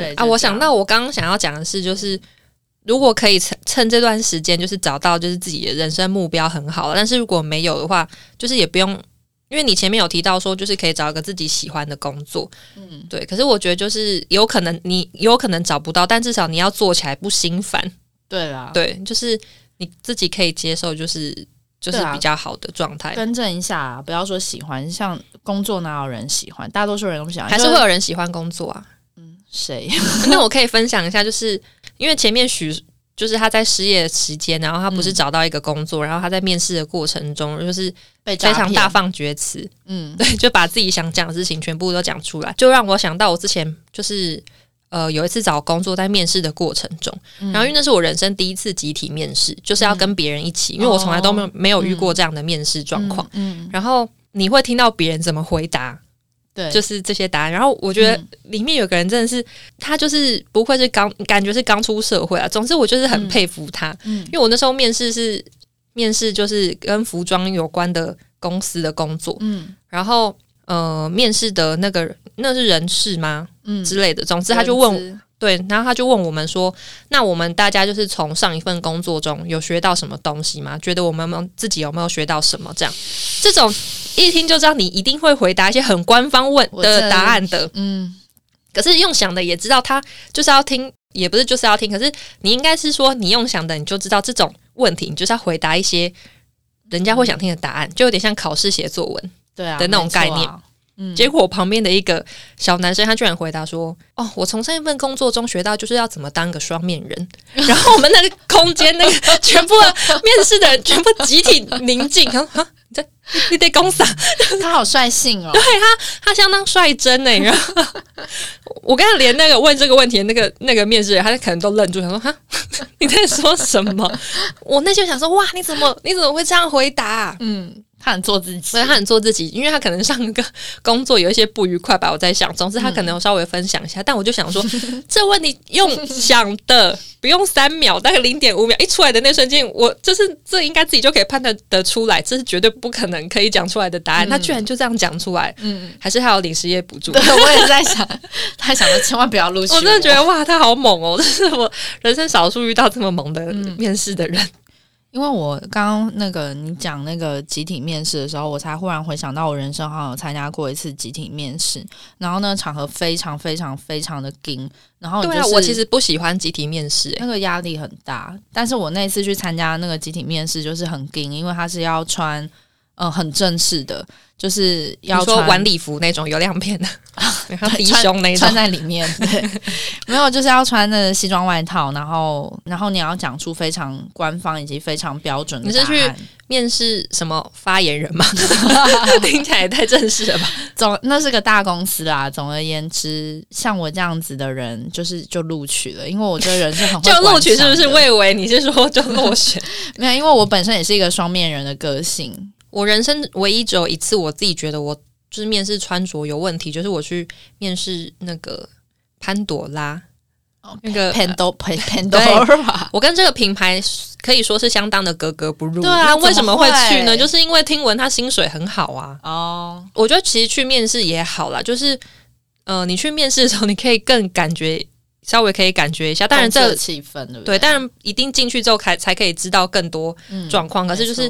对啊，我想到我刚刚想要讲的是，就是如果可以趁趁这段时间，就是找到就是自己的人生目标很好，但是如果没有的话，就是也不用，因为你前面有提到说，就是可以找一个自己喜欢的工作，嗯，对。可是我觉得就是有可能你有可能找不到，但至少你要做起来不心烦，对啦，对，就是你自己可以接受，就是就是比较好的状态。更正一下，啊不要说喜欢，像工作哪有人喜欢？大多数人都不喜欢，还是会有人喜欢工作啊？谁？那我可以分享一下，就是因为前面许就是他在失业期间，然后他不是找到一个工作，然后他在面试的过程中，就是被非常大放厥词，嗯，对，就把自己想讲的事情全部都讲出来，就让我想到我之前就是。呃，有一次找工作，在面试的过程中，然后因为那是我人生第一次集体面试，就是要跟别人一起，因为我从来都没有没有遇过这样的面试状况。嗯，然后你会听到别人怎么回答，对，就是这些答案。然后我觉得里面有个人真的是，他就是不愧是刚感觉是刚出社会啊。总之我就是很佩服他，嗯。因为我那时候面试是面试就是跟服装有关的公司的工作，嗯。然后呃面试的那个那是人事吗？嗯。之类的，总之他就问人资对，然后他就问我们说：“那我们大家就是从上一份工作中有学到什么东西吗？觉得我们自己有没有学到什么？这样，这种一听就知道你一定会回答一些很官方问的答案的。嗯可是用想的也知道他就是要听，也不是就是要听。可是你应该是说，你用想的你就知道这种问题，你就是要回答一些人家会想听的答案，就有点像考试写作文。对啊的那种概念嗯，结果我旁边的一个小男生，他居然回答说：“哦，我从上一份工作中学到就是要怎么当个双面人。”然后我们那个空间，那个 全部的面试的人全部集体宁静，然后啊，你在你得公傻，他好率性哦，对他他相当率真呢。然后我跟他连那个问这个问题的那个那个面试人，他可能都愣住，想说：“哈，你在说什么？”我那就想说：“哇，你怎么你怎么会这样回答啊、嗯，他很做自己所以，他很做自己，因为他可能上个工作有一些不愉快吧，我在想。总之，他可能有稍微分享一下，但我就想说，这问题用想的不用三秒，大概零点五秒一出来的那瞬间，我就是这应该自己就可以判断得出来，这是绝对不可能可以讲出来的答案。他居然就这样讲出来，嗯，还是他有领失业补助？对，我也在想，他想说千万不要录取我 真的觉得哇，他好猛哦！这是我人生少数遇到这么猛的面试的人。因为我刚刚那个你讲那个集体面试的时候，我才忽然回想到我人生好像有参加过一次集体面试，然后呢场合非常非常非常的紧，然后、就是、对啊，我其实不喜欢集体面试、欸，那个压力很大，但是我那次去参加那个集体面试就是很紧，因为他是要穿嗯、呃很正式的，就是要穿晚礼服那种有亮片的，然后低胸那种穿，在里面，对，没有就是要穿那个西装外套，然后然后你要讲出非常官方以及非常标准的你是去面试什么发言人吗？听起来也太正式了吧？总那是个大公司啦。总而言之，像我这样子的人，就是就录取了，因为我这个人是很会就录取是不是？观赏的我以为你是说就落选。没有，因为我本身也是一个双面人的个性。我人生唯一只有一次，我自己觉得我就是面试穿着有问题，就是我去面试那个潘朵拉。那个 Pando Pandora，我跟这个品牌可以说是相当的格格不入。对啊那为什么会去呢？就是因为听闻他薪水很好啊。哦，我觉得其实去面试也好啦，就是呃，你去面试的时候，你可以更感觉稍微可以感觉一下。当然这气氛对不对，当然一定进去之后才才可以知道更多嗯状况。可是就是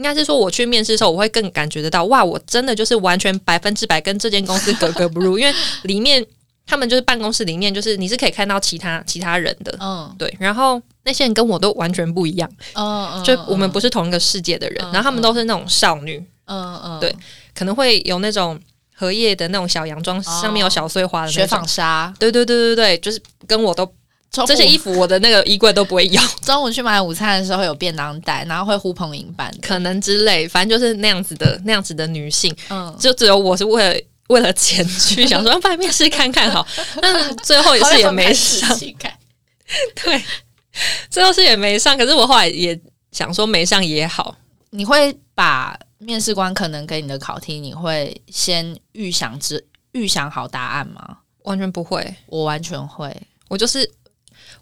应该是说，我去面试的时候，我会更感觉得到，哇，我真的就是完全百分之百跟这间公司格格不入，因为里面他们就是办公室里面，就是你是可以看到其他其他人的，嗯。对，然后那些人跟我都完全不一样，嗯嗯，就我们不是同一个世界的人，嗯然后他们都是那种少女，嗯嗯。对可能会有那种荷叶的那种小洋装，上面有小碎花的雪那种。纺。纱，对对对对对，就是跟我都这些衣服，我的那个衣柜都不会有，中午去买午餐的时候有便当袋，然后会呼朋引伴，可能之类，反正就是那样子的那样子的女性，嗯，就只有我是为了为了钱去想说，要不然面试看看好，但是最后也是也没上，看，对，最后是也没上。可是我后来也想说没上也好，你会把面试官可能给你的考题，你会先预想之预想好答案吗？完全不会。我完全会，我就是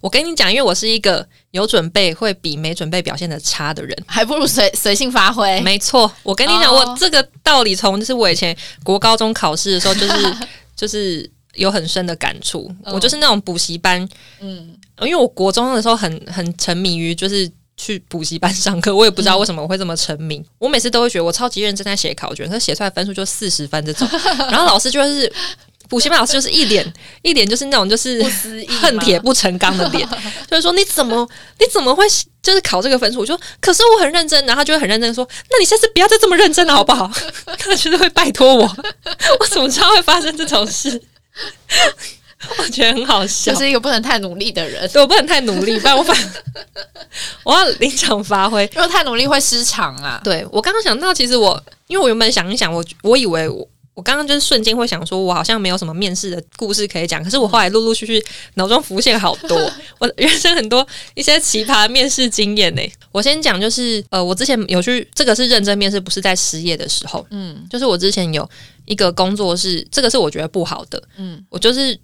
我跟你讲，因为我是一个有准备会比没准备表现的差的人。还不如随随性发挥。没错，我跟你讲，哦我这个道理从就是我以前国高中考试的时候，就是 就是有很深的感触。嗯我就是那种补习班，嗯，因为我国中的时候很很沉迷于就是。去补习班上课，我也不知道为什么我会这么沉迷。我每次都会觉得我超级认真在写考卷，可是写出来分数就四十分这种。然后老师就是补习班老师就是一脸 一脸就是那种就是恨铁不成钢的脸，就是说你怎么你怎么会就是考这个分数？我说可是我很认真，然后他就会很认真地说，那你下次不要再这么认真了好不好？他就是会拜托我，我怎么知道会发生这种事？我觉得很好笑就。是一个不能太努力的人，对我不能太努力，不然我反我要临场发挥。如果太努力会失常啊。对我刚刚想到，其实我因为我原本想一想，我我以为我我刚刚就是瞬间会想说，我好像没有什么面试的故事可以讲，可是我后来陆陆续续脑中浮现好多，我人生很多一些奇葩面试经验呢。我先讲就是呃，我之前有去这个是认真面试，不是在失业的时候，嗯就是我之前有一个工作是这个是我觉得不好的，嗯我就是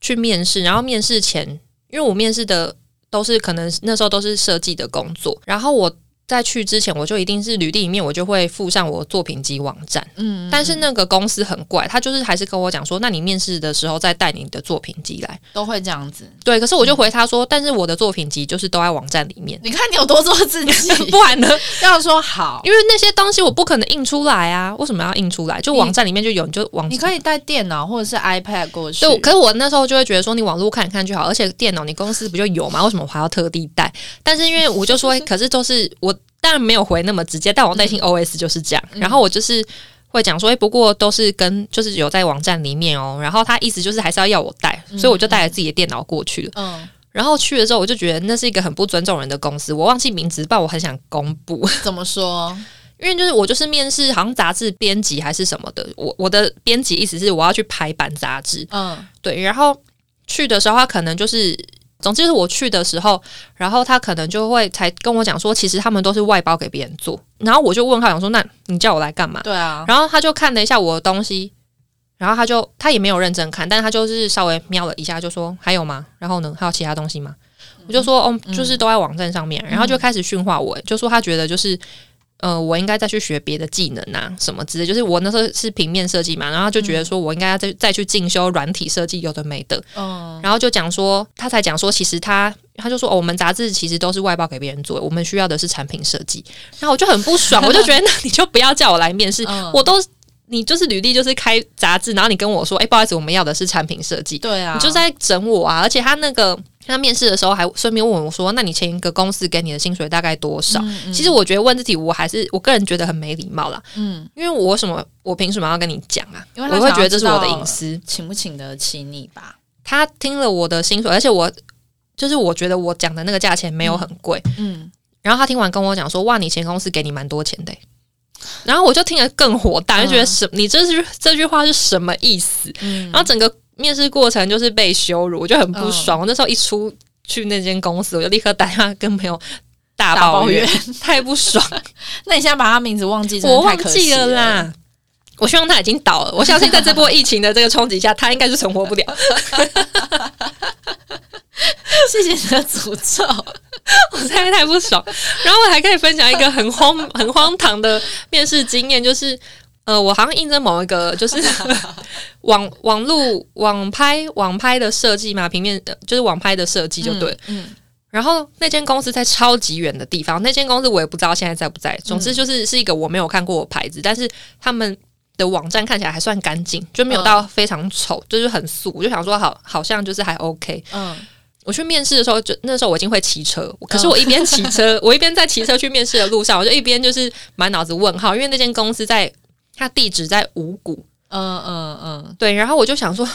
去面试，然后面试前，因为我面试的都是可能那时候都是设计的工作，然后我在去之前，我就一定是履历里面我就会附上我作品集网站。嗯，但是那个公司很怪，他就是还是跟我讲说，那你面试的时候再带你的作品集来。都会这样子。对，可是我就回他说，但是我的作品集就是都在网站里面，你看你有多做自己，不然呢？要说好，因为那些东西我不可能印出来啊，为什么要印出来？就网站里面就有，你就网你可以带电脑或者是 iPad 过去。对，可是我那时候就会觉得说，你网络看一看就好，而且电脑你公司不就有吗？为什么我还要特地带？但是因为我就说，可是都是我当然没有回那么直接，但我内心 OS 就是这样。然后我就是会讲说，诶，不过都是跟就是有在网站里面哦。然后他意思就是还是要要我带，所以我就带了自己的电脑过去了。嗯，然后去了之后，我就觉得那是一个很不尊重人的公司，我忘记名字，但我很想公布。怎么说？因为就是我就是面试好像杂志编辑还是什么的，我我的编辑意思是我要去排版杂志，嗯对，然后去的时候他可能就是，总之是我去的时候，然后他可能就会才跟我讲说，其实他们都是外包给别人做，然后我就问他讲说，那你叫我来干嘛？对啊，然后他就看了一下我的东西，然后他就他也没有认真看，但他就是稍微瞄了一下，就说还有吗？然后呢，还有其他东西吗？我就说哦，就是都在网站上面，然后就开始训话我，就说他觉得就是。呃，我应该再去学别的技能啊，什么之类。就是我那时候是平面设计嘛，然后就觉得说我应该要再再去进修软体设计，有的没的。嗯然后就讲说，他才讲说，其实他他就说、哦，我们杂志其实都是外包给别人做，我们需要的是产品设计。然后我就很不爽，我就觉得那你就不要叫我来面试，嗯我都你就是履历就是开杂志，然后你跟我说，哎、不好意思，我们要的是产品设计，对啊，你就在整我啊！而且他那个他面试的时候还顺便问我说，那你前一个公司给你的薪水大概多少？嗯嗯其实我觉得问自己，我还是我个人觉得很没礼貌啦，嗯，因为我为什么我凭什么要跟你讲啊？因为我会觉得这是我的隐私。请不请得起你吧？他听了我的薪水，而且我就是我觉得我讲的那个价钱没有很贵，嗯，然后他听完跟我讲说：“哇，你前公司给你蛮多钱的欸、然后我就听得更火大，就觉得什、你这句这句话是什么意思？嗯然后整个面试过程就是被羞辱，我就很不爽。我那时候一出去那间公司，我就立刻打电话跟朋友大大抱抱怨怨，太不爽，那你现在把他名字忘记，我忘记了啦。我希望他已经倒了，我相信在这波疫情的这个冲击下，他应该是存活不了。谢谢你的诅咒。我实在太不爽。然后我还可以分享一个很荒 很荒唐的面试经验，就是呃，我好像应征某一个就是 网网路网拍网拍的设计嘛，平面呃就是网拍的设计就对了。嗯，然后那间公司在超级远的地方，那间公司我也不知道现在在不在。总之就是是一个我没有看过的牌子，但是他们。的网站看起来还算干净，就没有到非常丑，就是很素。我就想说好，好像就是还 OK。嗯我去面试的时候，就那时候我已经会骑车，可是我一边骑车，我一边在骑车去面试的路上，我就一边就是满脑子问号，因为那间公司在它地址在五谷，嗯嗯嗯，对，然后我就想说，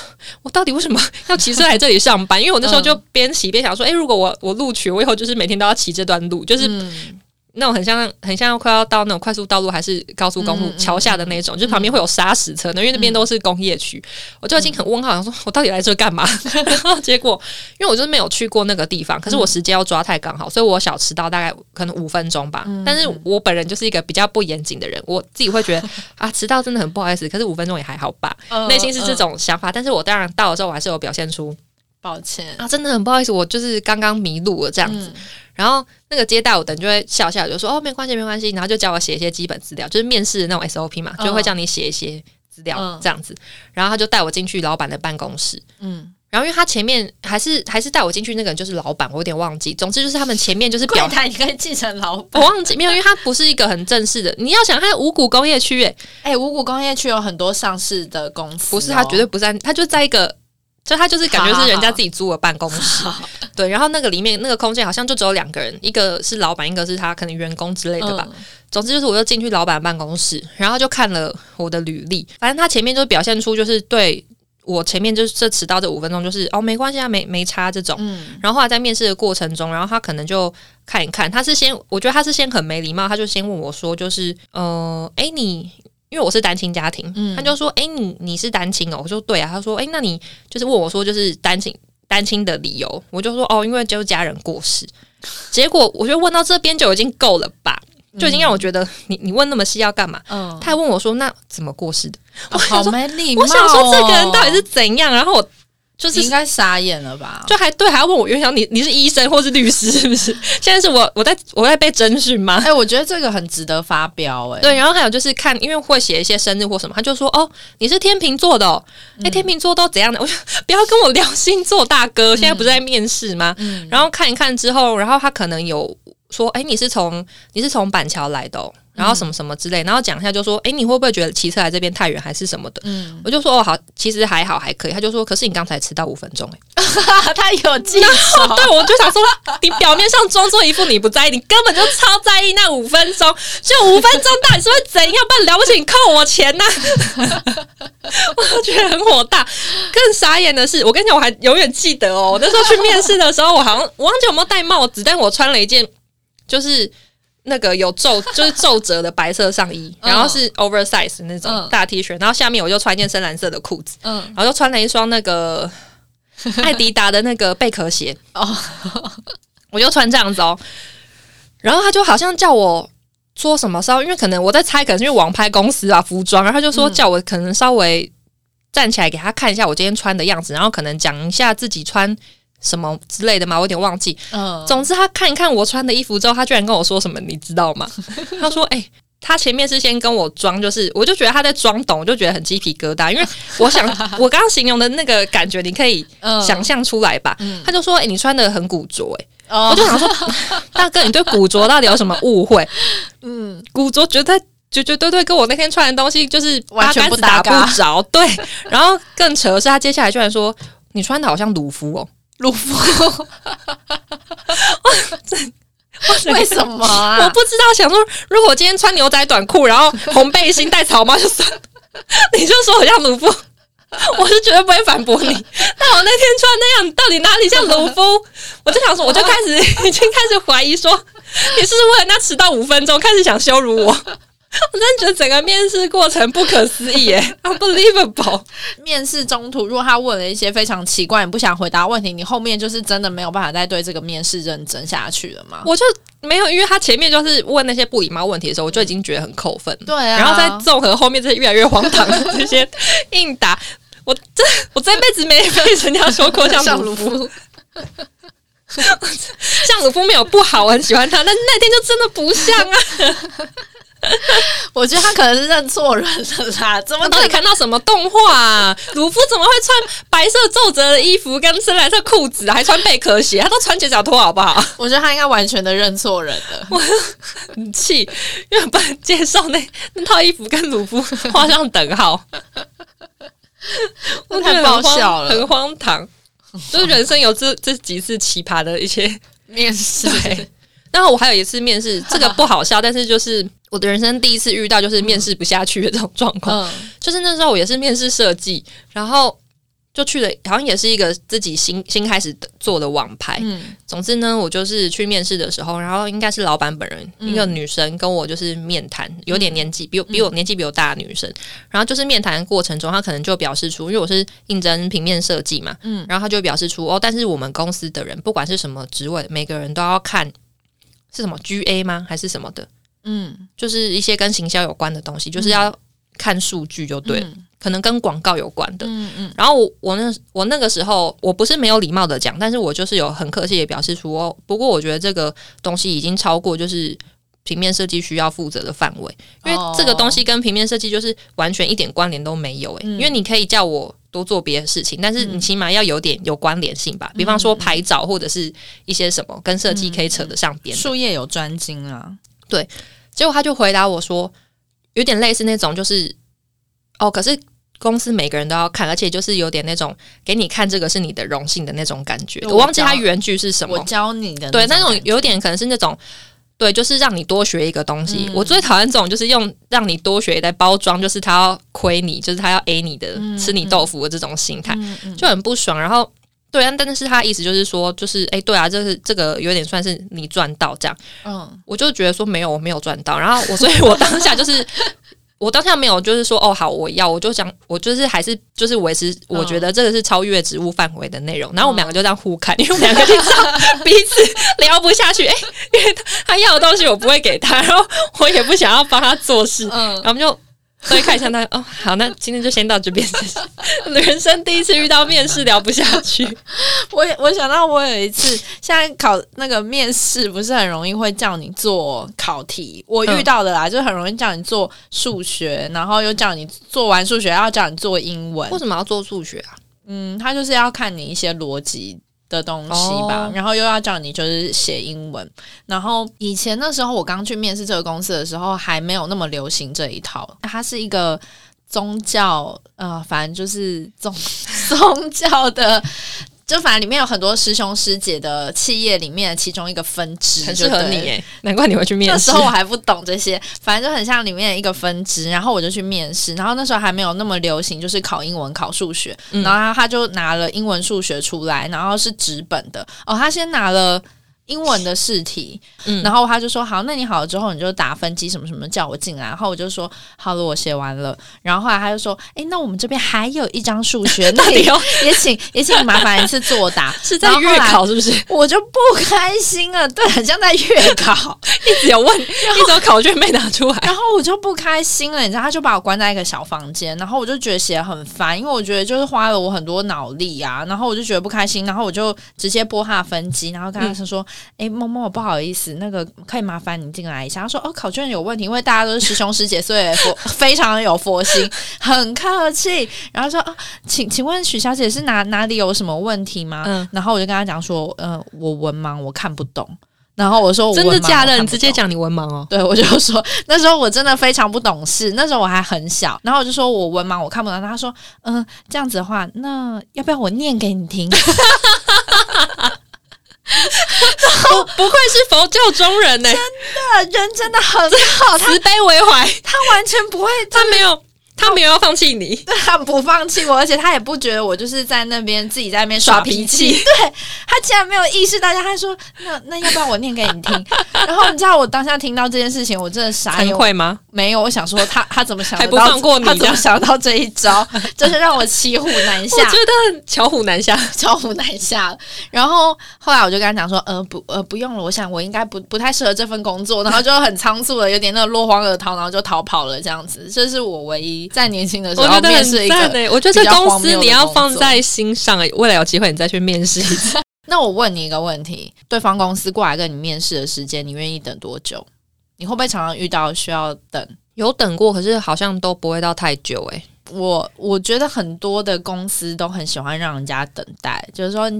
我到底为什么 要骑车来这里上班？因为我那时候就边骑边想说，诶，如果我我录取，我以后就是每天都要骑这段路，就是嗯那种很像很像快要到那种快速道路还是高速公路桥下的那种，就是旁边会有砂石车的，因为那边都是工业区。我就已经很问号，想说我到底来这干嘛？然 后结果因为我就是没有去过那个地方，可是我时间要抓太刚好，所以我小迟到大概可能五分钟吧。但是我本人就是一个比较不严谨的人，我自己会觉得啊迟到真的很不好意思，可是五分钟也还好吧，嗯内心是这种想法。但是我当然到的时候，我还是有表现出抱歉，啊真的很不好意思，我就是刚刚迷路了这样子。嗯。然后那个接待我的人就会笑笑，就说哦没关系没关系，然后就叫我写一些基本资料，就是面试的那种 SOP 嘛，嗯。就会叫你写一些资料嗯这样子，然后他就带我进去老板的办公室，嗯，然后因为他前面还是还是带我进去那个人就是老板，我有点忘记，总之就是他们前面就是表 柜台你可以继承老板。我。忘记没有，因为他不是一个很正式的。你要想，他五谷工业区，诶，哎，五谷工业区有很多上市的公司哦，不是，他绝对不是在，他就在一个，就他就是感觉是人家自己租的办公室。对，然后那个里面那个空间好像就只有两个人，一个是老板，一个是他可能员工之类的吧。嗯总之就是，我就进去老板办公室，然后就看了我的履历，反正他前面就表现出就是对我前面就是这迟到这五分钟，就是哦没关系啊，没没差这种。嗯然后后来在面试的过程中，然后他可能就看一看，他是先，我觉得他是先很没礼貌，他就先问我说，就是呃，诶，你因为我是单亲家庭，嗯他就说，诶，你你是单亲哦，我说对啊，他说，诶，那你就是问我说，就是单亲单亲的理由，我就说哦，因为就是家人过世。结果我就问到这边就已经够了吧，就已经让我觉得你你问那么细要干嘛？嗯，他还问我说，那怎么过世的？哦好没礼貌哦。我想说这个人到底是怎样？然后我就是应该傻眼了吧？就还对，还要问我原想你你是医生或是律师是不是？现在是我我在我在被征询吗？哎，我觉得这个很值得发飙。哎，对，然后还有就是看，因为会写一些生日或什么，他就说哦，你是天秤座的哦，哎、天秤座都怎样的？我就不要跟我聊星座，大哥，现在不是在面试吗？嗯然后看一看之后，然后他可能有说，哎，你是从你是从板桥来的、哦，然后什么什么之类，然后讲一下就说，哎，你会不会觉得骑车来这边太远还是什么的？嗯，我就说哦好，其实还好还可以。他就说，可是你刚才迟到五分钟、哎。他有记仇。对，我就想说，你表面上装作一副你不在意，你根本就超在意那五分钟，就五分钟到底是会怎样？不然了不起，你扣我钱呐、我就觉得很火大。更傻眼的是，我跟你讲，我还永远记得哦，我那时候去面试的时候，我好像我忘记有没有戴帽子，但我穿了一件就是。那个有皱，就是皱褶的白色上衣，嗯。然后是 oversize 那种嗯。大 T 恤，然后下面我就穿一件深蓝色的裤子，嗯，然后就穿了一双那个 艾迪达的那个贝壳鞋，哦，我就穿这样子哦。然后他就好像叫我说什么稍，因为可能我在猜，可能是因为网拍公司啊服装，然后他就说嗯。叫我可能稍微站起来给他看一下我今天穿的样子，然后可能讲一下自己穿什么之类的嘛，我有点忘记。嗯，总之他看一看我穿的衣服之后，他居然跟我说什么，你知道吗？他说：“哎、他前面是先跟我装，就是我就觉得他在装懂，我就觉得很鸡皮疙瘩，因为我想我刚刚形容的那个感觉，你可以嗯想象出来吧？嗯他就说：“哎、你穿的很古着、哎。”哦我就想说，大哥，你对古着到底有什么误会？嗯，古着绝对绝绝对对跟我那天穿的东西就是完全不搭不着。对，然后更扯的是，他接下来居然说你穿的好像鲁夫哦。鲁夫 为什么啊？我不知道，想说如果我今天穿牛仔短裤，然后红背心戴草帽就算了，你就说我像鲁夫，我是绝对不会反驳你。但我那天穿那样，到底哪里像鲁夫？我就想说，我就开始 已经开始怀疑说，你是不是为了那迟到五分钟开始想羞辱我？我真的觉得整个面试过程不可思议耶，unbelievable。面试中途，如果他问了一些非常奇怪、你不想回答问题，你后面就是真的没有办法再对这个面试认真下去了吗？我就没有，因为他前面就是问那些不礼貌问题的时候，我就已经觉得很扣分。对啊，然后再综合后面这些越来越荒唐的这些应答，我这我这辈子没被人家说过像鲁夫，夫，像鲁夫没有不好，我很喜欢他，但是那天就真的不像啊！我觉得他可能是认错人了啦，怎么到底看到什么动画啊？鲁夫怎么会穿 白色皱褶的衣服跟深蓝色裤子，还穿贝壳鞋？他都穿截脚拖好不好？我觉得他应该完全的认错人了。我很气，因为我不能接受那那套衣服跟鲁夫画上等号，太爆笑了很荒唐。就是人生有这这几次奇葩的一些面试，对，然后我还有一次面试，这个不好笑，但是就是我的人生第一次遇到就是面试不下去的这种状况。嗯。就是那时候我也是面试设计，然后就去了，好像也是一个自己新新开始的做的网拍。嗯。总之呢，我就是去面试的时候，然后应该是老板本人，嗯一个女生跟我就是面谈，有点年纪比我比我年纪比我大的女生，然后就是面谈的过程中，她可能就表示出，因为我是应征平面设计嘛，嗯。然后她就表示出哦，但是我们公司的人不管是什么职位，每个人都要看是什么 GA 吗？还是什么的，嗯，就是一些跟行销有关的东西，就是要看数据就对了，嗯。可能跟广告有关的。嗯嗯。然后我我那我那个时候我不是没有礼貌的讲，但是我就是有很客气的表示出哦，不过我觉得这个东西已经超过就是平面设计需要负责的范围，因为这个东西跟平面设计就是完全一点关联都没有诶、嗯。因为你可以叫我多做别的事情，但是你起码要有点有关联性吧，比方说拍照或者是一些什么跟设计可以扯得上边的。术业有专精啊，对结果他就回答我说，有点类似那种就是哦，可是。公司每个人都要看，而且就是有点那种给你看这个是你的荣幸的那种感觉。我我忘记他原句是什么我，教你的对，那种有点可能是那种，对，就是让你多学一个东西。嗯我最讨厌这种，就是用让你多学来包装，就是他要亏你，就是他要 A 你的，嗯吃你豆腐的这种心态，就很不爽。然后。对啊，但是他意思就是说，就是哎，对啊，这是这个有点算是你赚到这样，嗯我就觉得说没有，我没有赚到。然后我，所以我当下就是，我当下没有就是说哦好，我要，我就想，我就是还是就是维持，我觉得这个是超越职务范围的内容。然后我们两个就这样互看，因为我们两个就知道 彼此聊不下去。哎、因为他他要的东西我不会给他，然后我也不想要帮他做事，然后嗯，我们就。所以看一下他哦，好，那今天就先到这边。人生第一次遇到面试聊不下去，我我想到我有一次，现在考那个面试不是很容易会叫你做考题，我遇到的啦，就很容易叫你做数学，然后又叫你做完数学要叫你做英文为，什么要做数学啊？嗯，他就是要看你一些逻辑。的东西吧，哦。然后又要叫你就是写英文，然后以前那时候我刚去面试这个公司的时候，还没有那么流行这一套，它是一个宗教，呃，反正就是宗 宗教的，就反正里面有很多师兄师姐的企业里面的其中一个分支，很适合你耶，难怪你会去面试。那时候我还不懂这些，反正就很像里面的一个分支，然后我就去面试，然后那时候还没有那么流行，就是考英文、考数学，嗯然后他就拿了英文、数学出来，然后是纸本的哦，他先拿了。英文的试题，嗯然后他就说好，那你好了之后你就打分机什么什么叫我进来，然后我就说好了，我写完了。然后后来他就说，诶，那我们这边还有一张数学，那也到底要也请也请你麻烦一次作答，是在月考是不是？我就不开心了，对，很像在月考。一直有问，一直有考卷没拿出来。然后我就不开心了，你知道，他就把我关在一个小房间，然后我就觉得写很烦，因为我觉得就是花了我很多脑力啊，然后我就觉得不开心，然后我就直接拨他的分机，然后跟他说说，哎、默默不好意思，那个可以麻烦你进来一下。他说哦，考卷有问题，因为大家都是师兄师姐，所以佛 非常有佛心，很客气。然后说啊，请请问许小姐是哪哪里有什么问题吗？嗯然后我就跟他讲说，呃，我文盲，我看不懂。然后我说我真的假的？你直接讲你文盲哦。对，我就说那时候我真的非常不懂事，那时候我还很小，然后我就说我文盲，我看不懂。他说，嗯、这样子的话，那要不要我念给你听？不不愧是佛教中人呢，真的人真的很好，他慈悲为怀，他完全不会，他没有他没有要放弃你。对他不放弃我，而且他也不觉得我就是在那边自己在那边耍脾气。对他竟然没有意识到，他还说那那要不要我念给你听？然后你知道我当下听到这件事情，我真的傻眼惭。愧吗？没有，我想说他他怎么想得还不放过你他怎么想到这一招？真是让我骑虎难下。我觉得巧虎难下。巧虎难下。然后后来我就跟他讲说，呃不呃不用了，我想我应该不不太适合这份工作，然后就很仓促的，有点那个落荒而逃，然后就逃跑了这样子。这是我唯一在年轻的时候我觉得面试一个。很赞诶，我觉得这公司你要放在心上诶，未来有机会你再去面试一次。那我问你一个问题：对方公司过来跟你面试的时间，你愿意等多久？你会不会常常遇到需要等？有等过，可是好像都不会到太久诶。我我觉得很多的公司都很喜欢让人家等待，就是说你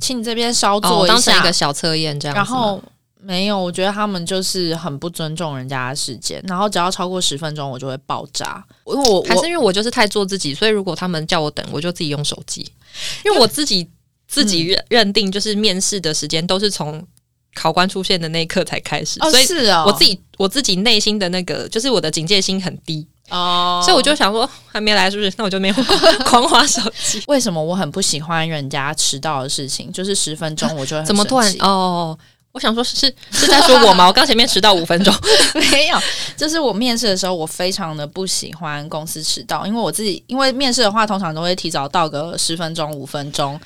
请你这边稍哦，做一下，当成一个小测验这样子。然后没有，我觉得他们就是很不尊重人家的时间，然后只要超过十分钟，我就会爆炸。因为我我还是因为我就是太做自己，所以如果他们叫我等，我就自己用手机，因为我自己自己认认定就是面试的时间都是从考官出现的那一刻才开始，哦所以是哦，我自己我自己内心的那个就是我的警戒心很低，哦，所以我就想说还没来是不是？那我就没有 狂滑手机。为什么我很不喜欢人家迟到的事情，就是十分钟我就怎么突然哦？我想说是是在说我吗？我刚前面迟到五分钟，没有，就是我面试的时候，我非常的不喜欢公司迟到，因为我自己因为面试的话，通常都会提早到个十分钟、五分钟。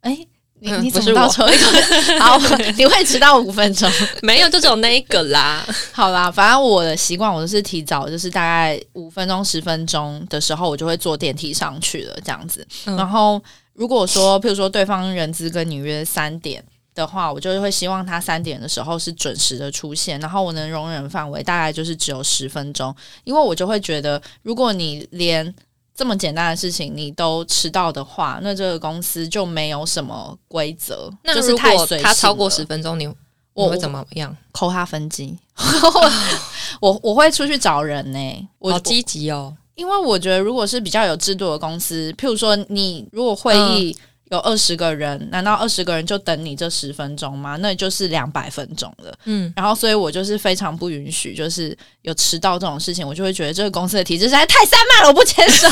哎，你嗯你怎么到不是我最后一个？好，你会迟到五分钟。没有就只有那一个啦。好啦，反正我的习惯我都是提早，就是大概五分钟、十分钟的时候，我就会坐电梯上去了，这样子。嗯然后如果说，譬如说对方人资跟你约三点，的话，我就会希望他三点的时候是准时的出现，然后我能容忍范围大概就是只有十分钟，因为我就会觉得，如果你连这么简单的事情你都迟到的话，那这个公司就没有什么规则，那就是如果他超过十分钟，你我我会怎么样？扣他分机，我我会出去找人呢、我好积极哦！因为我觉得，如果是比较有制度的公司，譬如说你如果会议有二十个人，难道二十个人就等你这十分钟吗？那就是两百分钟了。嗯，然后，所以我就是非常不允许，就是有迟到这种事情，我就会觉得这个公司的体制实在太散漫了，我不接受。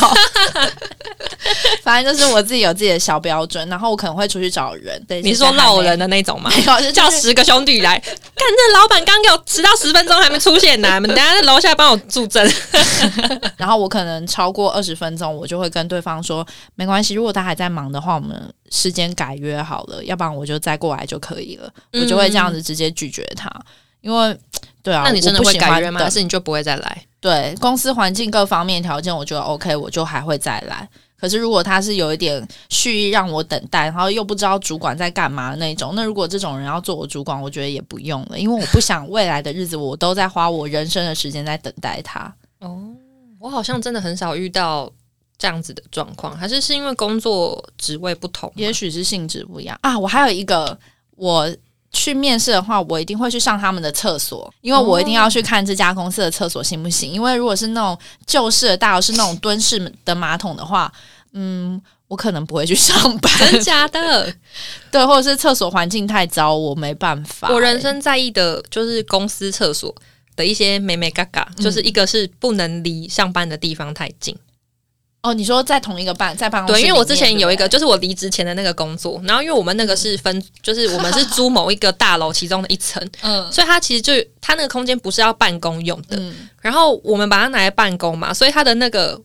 反正就是我自己有自己的小标准，然后我可能会出去找人。对，你说闹人的那种吗？没有，就叫十个兄弟来，看这老板刚给我迟到十分钟还没出现呢，你们等下在楼下帮我助阵。然后我可能超过二十分钟，我就会跟对方说没关系，如果他还在忙的话，我们时间改约好了，要不然我就再过来就可以了。我就会这样子直接拒绝他，因为对啊，那你真的会改约吗？等还是你就不会再来？对公司环境各方面条件，我觉得 OK，我就还会再来。可是如果他是有一点蓄意让我等待，然后又不知道主管在干嘛的那种，那如果这种人要做我主管，我觉得也不用了，因为我不想未来的日子我都在花我人生的时间在等待他。哦，我好像真的很少遇到这样子的状况，还是是因为工作职位不同？也许是性质不一样啊。我还有一个，我去面试的话，我一定会去上他们的厕所，因为我一定要去看这家公司的厕所行不行。因为如果是那种旧式的大楼，是那种蹲式的马桶的话，嗯，我可能不会去上班。真假的？对，或者是厕所环境太糟，我没办法、我人生在意的就是公司厕所的一些美美嘎嘎，就是一个是不能离上班的地方太近。哦，你说在同一个办在办公室对，因为我之前有一个，就是我离职前的那个工作，然后因为我们那个是分，就是我们是租某一个大楼其中的一层，嗯。所以它其实就它那个空间不是要办公用的，嗯。然后我们把它拿来办公嘛，所以它的那个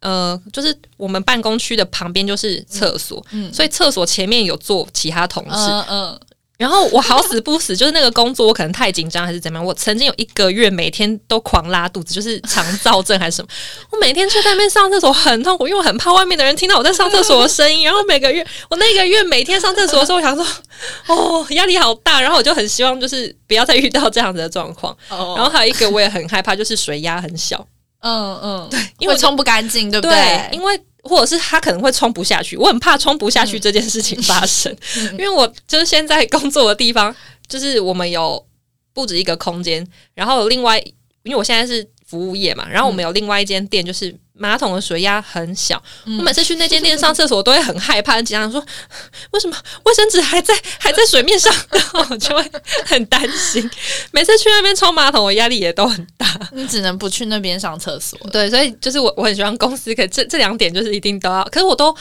呃，就是我们办公区的旁边就是厕所，嗯。所以厕所前面有坐其他同事，嗯嗯，然后我好死不死，就是那个工作我可能太紧张还是怎么样，我曾经有一个月每天都狂拉肚子，就是肠燥症还是什么，我每天去在那边上厕所很痛苦，因为我很怕外面的人听到我在上厕所的声音。然后每个月我那个月每天上厕所的时候，我想说，哦，压力好大，然后我就很希望就是不要再遇到这样子的状况。哦然后还有一个我也很害怕，就是水压很小，嗯嗯，对，因为冲不干净，对不对，因为或者是他可能会冲不下去，我很怕冲不下去这件事情发生，因为我就是现在工作的地方，就是我们有不止一个空间，然后另外，因为我现在是服务业嘛，然后我们有另外一间店，就是马桶的水压很小，嗯我每次去那间店上厕所，我都会很害怕，很紧张，说为什么卫生纸还在还在水面上，然后我就会很担心，每次去那边冲马桶，我压力也都很大。你只能不去那边上厕所。对，所以就是我我很希望公司可以这这两点就是一定都要，可是我都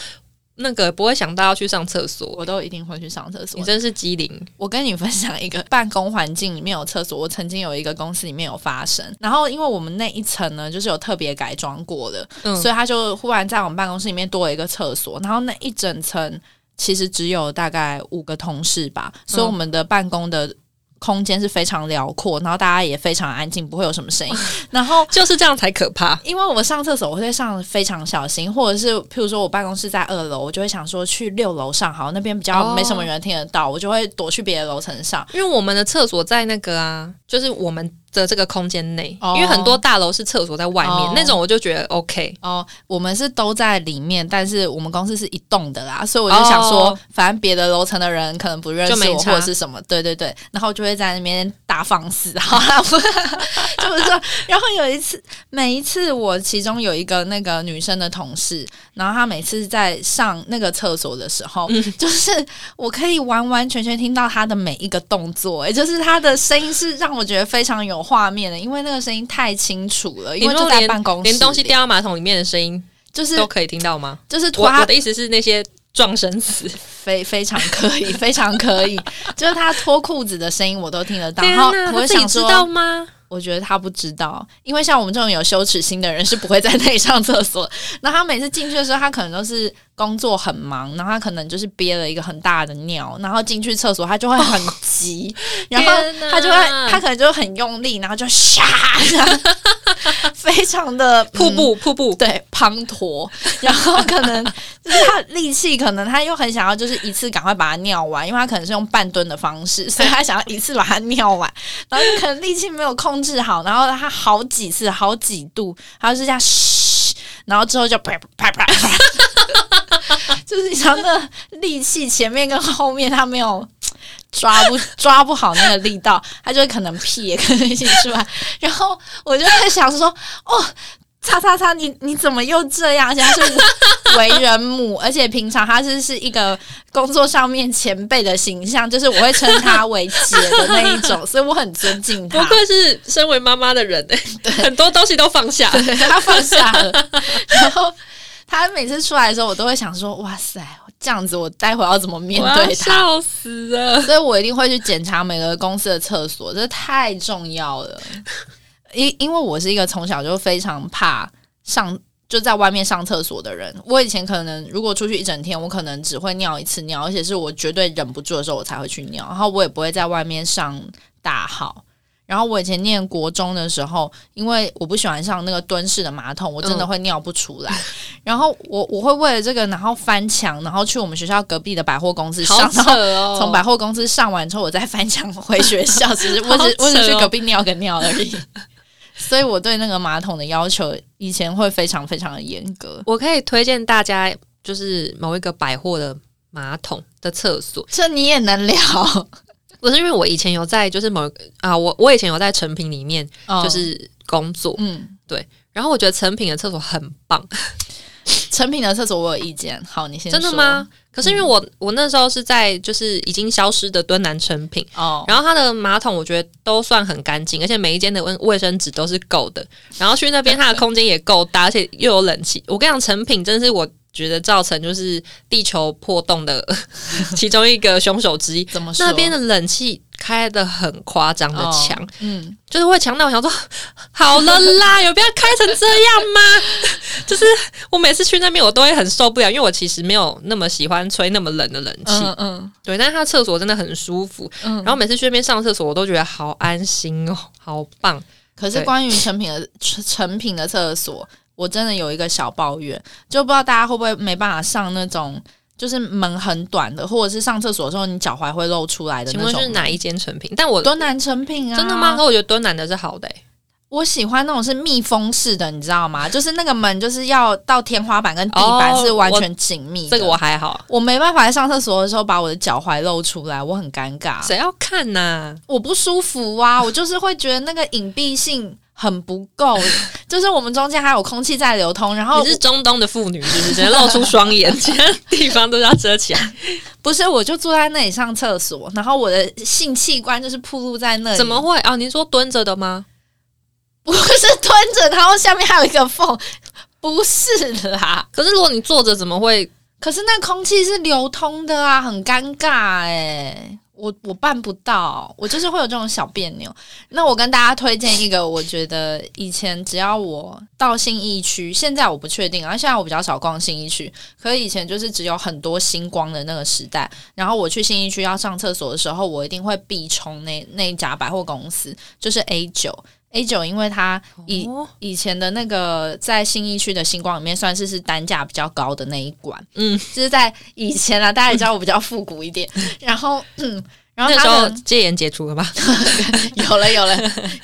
那个不会想到要去上厕所。我都一定会去上厕所你。真是机灵，我跟你分享一个办公环境里面有厕所，我曾经有一个公司里面有发生。然后因为我们那一层呢，就是有特别改装过的，嗯所以他就忽然在我们办公室里面多了一个厕所，然后那一整层其实只有大概五个同事吧，所以我们的办公的。空间是非常辽阔，然后大家也非常安静，不会有什么声音。然后就是这样才可怕。因为我上厕所我会上非常小心，或者是譬如说我办公室在二楼，我就会想说去六楼上好，那边比较哦没什么人听得到，我就会躲去别的楼层上。因为我们的厕所在那个啊，就是我们的这个空间内，哦。因为很多大楼是厕所在外面，哦。那种我就觉得 OK。哦，我们是都在里面，但是我们公司是一栋的啦，所以我就想说，哦反正别的楼层的人可能不认识我或者是什么，对对对，然后就会在那边大放肆，哈哈哈就是说，然后有一次，每一次我其中有一个那个女生的同事，然后她每次在上那个厕所的时候，嗯。就是我可以完完全全听到她的每一个动作，也就是她的声音是让我觉得非常有画面的，因为那个声音太清楚了，因为就在连办公室连东西掉到马桶里面的声音就是都可以听到吗？就是我我的意思是那些撞声词。非非常可以，非常可以，就是他脱裤子的声音我都听得到。然后我想说，道吗？我觉得他不知道，因为像我们这种有羞耻心的人是不会在那里上厕所。然后他每次进去的时候，他可能都是工作很忙，然后他可能就是憋了一个很大的尿，然后进去厕所他就会很急，然后 他就会他可能就很用力，然后就唰，非常的瀑嗯布瀑布，对滂沱，然后可能 就是他力气，可能他又很想要就是一次赶快把它尿完，因为他可能是用半蹲的方式，所以他想要一次把它尿完，然后可能力气没有控制好，然后他好几次好几度，他就是这样嘘，然后之后就啪啪啪啪，就是你知道那力气前面跟后面他没有。抓不抓不好那个力道，他就会可能屁也可能一起出来，然后我就在想说，哦，叉叉叉，你你怎么又这样？而且他是为人母，而且平常他是是一个工作上面前辈的形象，就是我会称他为姐的那一种，所以我很尊敬他 不。愧是身为妈妈的人、欸，很多东西都放下。对他放下了，然后他每次出来的时候，我都会想说，哇塞，这样子我待会要怎么面对他？笑死了。所以我一定会去检查每个公司的厕所，这太重要了。因因为我是一个从小就非常怕上就在外面上厕所的人。我以前可能如果出去一整天，我可能只会尿一次尿，而且是我绝对忍不住的时候我才会去尿，然后我也不会在外面上大号。然后我以前念国中的时候，因为我不喜欢上那个蹲式的马桶，我真的会尿不出来。然后我我会为了这个，然后翻墙，然后去我们学校隔壁的百货公司好上，然扯后哦！从百货公司上完之后，我再翻墙回学校，只是我只我只去隔壁尿个尿而已。所以我对那个马桶的要求以前会非常非常的严格。我可以推荐大家，就是某一个百货的马桶的厕所，这你也能聊？不是因为我以前有在，就是某啊，我我以前有在成品里面哦就是工作，嗯，对然后我觉得成品的厕所很棒，成品的厕所我有意见。好，你先说真的吗？？可是因为我我那时候是在就是已经消失的敦南成品，哦，然后它的马桶我觉得都算很干净，而且每一间的卫卫生纸都是够的。然后去那边它的空间也够大，而且又有冷气。我跟你讲，成品真是我觉得造成就是地球破洞的 其中一个凶手之一。怎么说？那边的冷气开的很夸张的强，哦嗯，就是会强到我想说，好了啦，有必要开成这样吗？就是我每次去那边，我都会很受不了，因为我其实没有那么喜欢吹那么冷的冷气。嗯嗯对，但是它厕所真的很舒服，嗯。然后每次去那边上厕所，我都觉得好安心哦，好棒。可是关于成品的成品的厕所，我真的有一个小抱怨，就不知道大家会不会没办法上那种。就是门很短的，或者是上厕所的时候你脚踝会露出来的请那种。问是哪一间成品？但我多南成品啊？真的吗？可我觉得多南的是好的、欸，我喜欢那种是密封式的，你知道吗？就是那个门就是要到天花板跟地板哦是完全紧密的。这个我还好。我没办法在上厕所的时候把我的脚踝露出来，我很尴尬，谁要看呐、我不舒服啊，我就是会觉得那个隐蔽性很不够，就是我们中间还有空气在流通，然后你是中东的妇女，是不是？只能露出双眼，其他地方都要遮起来。不是我就坐在那里上厕所，然后我的性器官就是暴露在那里，怎么会？哦，您说蹲着的吗？不是蹲着，然后下面还有一个缝？不是啦，可是如果你坐着，怎么会？可是那空气是流通的啊，很尴尬哎、我我办不到，我就是会有这种小别扭。那我跟大家推荐一个，我觉得以前只要我到信义区，现在我不确定啊，现在我比较少逛信义区，可是以前就是只有很多星光的那个时代。然后我去信义区要上厕所的时候，我一定会必冲那那一家百货公司，就是 A 九。A 九，因为它以、哦以前的那个在新义区的星光里面，算是是单价比较高的那一馆。嗯，就是在以前啊，大家也知道我比较复古一点，然后嗯，然后那时候戒严解除了吧？有了有了，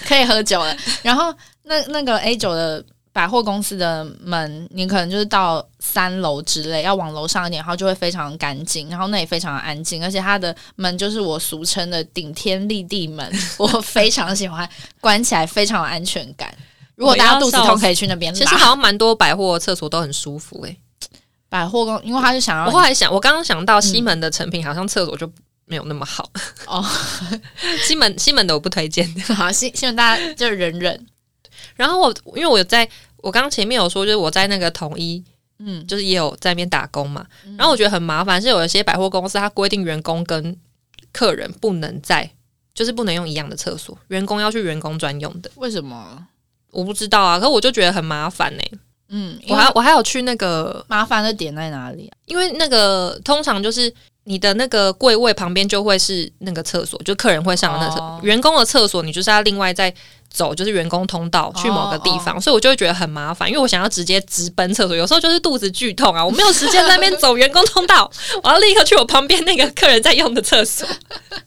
可以喝酒了。然后那那个 A 九的百货公司的门，你可能就是到三楼之类，要往楼上一点，然后就会非常干净，然后那里非常的安静，而且它的门就是我俗称的顶天立地门，我非常喜欢，关起来非常有安全感。如果大家肚子痛，可以去那边其实。好像蛮多百货厕所都很舒服诶、百货公，因为他是想要我后来想，我刚刚想到西门的成品好像厕所就没有那么好。哦，西门西门的我不推荐。好，希希望大家就忍忍。然后我因为我有在我刚刚前面有说，就是我在那个统一，嗯，就是也有在那边打工嘛。然后我觉得很麻烦，是有一些百货公司它规定员工跟客人不能在，就是不能用一样的厕所，员工要去员工专用的。为什么？我不知道啊，可我就觉得很麻烦呢、嗯，我还我还有去那个，麻烦的点在哪里啊？因为那个通常就是你的那个柜位旁边就会是那个厕所，就客人会上的那个厕所。哦员工的厕所你就是要另外再走就是员工通道去某个地方，所以我就会觉得很麻烦，因为我想要直接直奔厕所，有时候就是肚子剧痛啊，我没有时间在那边走员工通道，我要立刻去我旁边那个客人在用的厕所，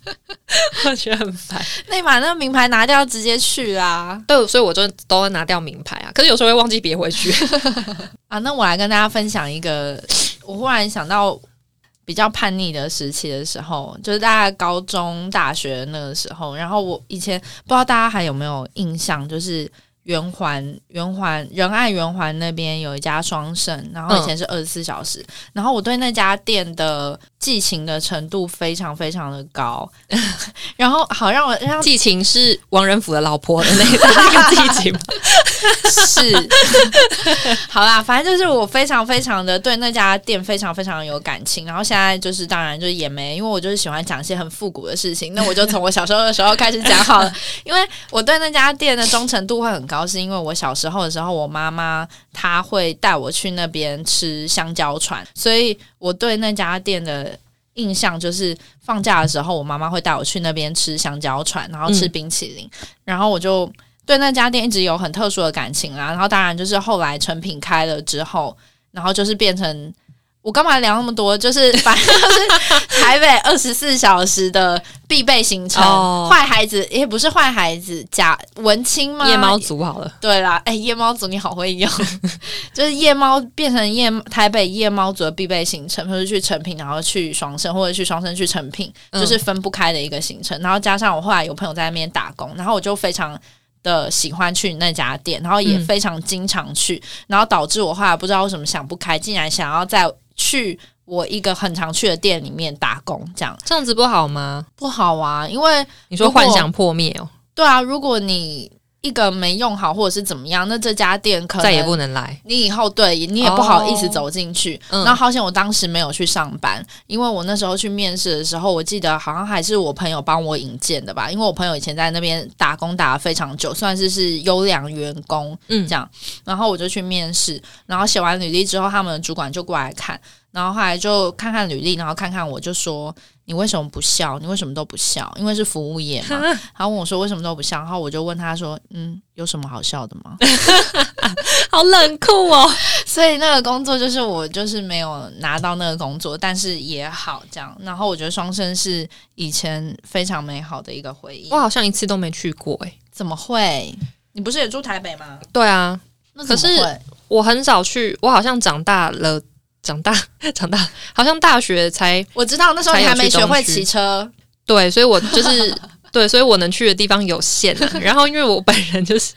我觉得很烦。那你把那个名牌拿掉，直接去啊！对，所以我就都会拿掉名牌啊，可是有时候会忘记别回去 啊。那我来跟大家分享一个，我忽然想到。比较叛逆的时期的时候，就是大概高中、大学那个时候。然后我以前不知道大家还有没有印象，就是圆环、圆环仁爱圆环那边有一家双盛，然后以前是二十四小时。然后我对那家店的。寄情的程度非常非常的高，然后好让我让寄情是王仁甫的老婆的那个寄情 是好啦，反正就是我非常非常的对那家店非常非常有感情，然后现在就是当然就是也没，因为我就是喜欢讲一些很复古的事情，那我就从我小时候的时候开始讲好了，因为我对那家店的忠诚度会很高，是因为我小时候的时候，我妈妈她会带我去那边吃香蕉船，所以我对那家店的。印象就是放假的时候，我妈妈会带我去那边吃香蕉船，然后吃冰淇淋，然后我就对那家店一直有很特殊的感情啦。然后当然就是后来成品开了之后，然后就是变成。我干嘛聊那么多？就是 反正就是台北二十四小时的必备行程。坏孩子也不是坏孩子，假文青吗？夜猫族好了。对啦，哎，夜猫族你好会用，就是夜猫变成夜台北夜猫族的必备行程，就是去成品，然后去双生，或者去双生去成品，就是分不开的一个行程。然后加上我后来有朋友在那边打工，然后我就非常的喜欢去那家店，然后也非常经常去，然后导致我后来不知道为什么想不开，竟然想要在。去我一个很常去的店里面打工，这样这样子不好吗？不好啊，因为你说幻想破灭哦。对啊，如果你一个没用好或者是怎么样，那这家店可能再也不能来。你以后对你也不好意思走进去。然后好险，我当时没有去上班，因为我那时候去面试的时候，我记得好像还是我朋友帮我引荐的吧。因为我朋友以前在那边打工打了非常久，算是是优良员工，嗯，这样。然后我就去面试，然后写完履历之后，他们的主管就过来看。然后后来就看看履历，然后看看我就说你为什么不笑？你为什么都不笑？因为是服务业嘛。他问我说为什么都不笑？然后我就问他说嗯，有什么好笑的吗？好冷酷哦。所以那个工作就是我就是没有拿到那个工作，但是也好这样。然后我觉得双生是以前非常美好的一个回忆。我好像一次都没去过哎，怎么会？你不是也住台北吗？对啊，那可是我很少去。我好像长大了。长大，长大，好像大学才我知道那时候你还没学会骑车，对，所以我就是对，所以我能去的地方有限。然后因为我本人就是，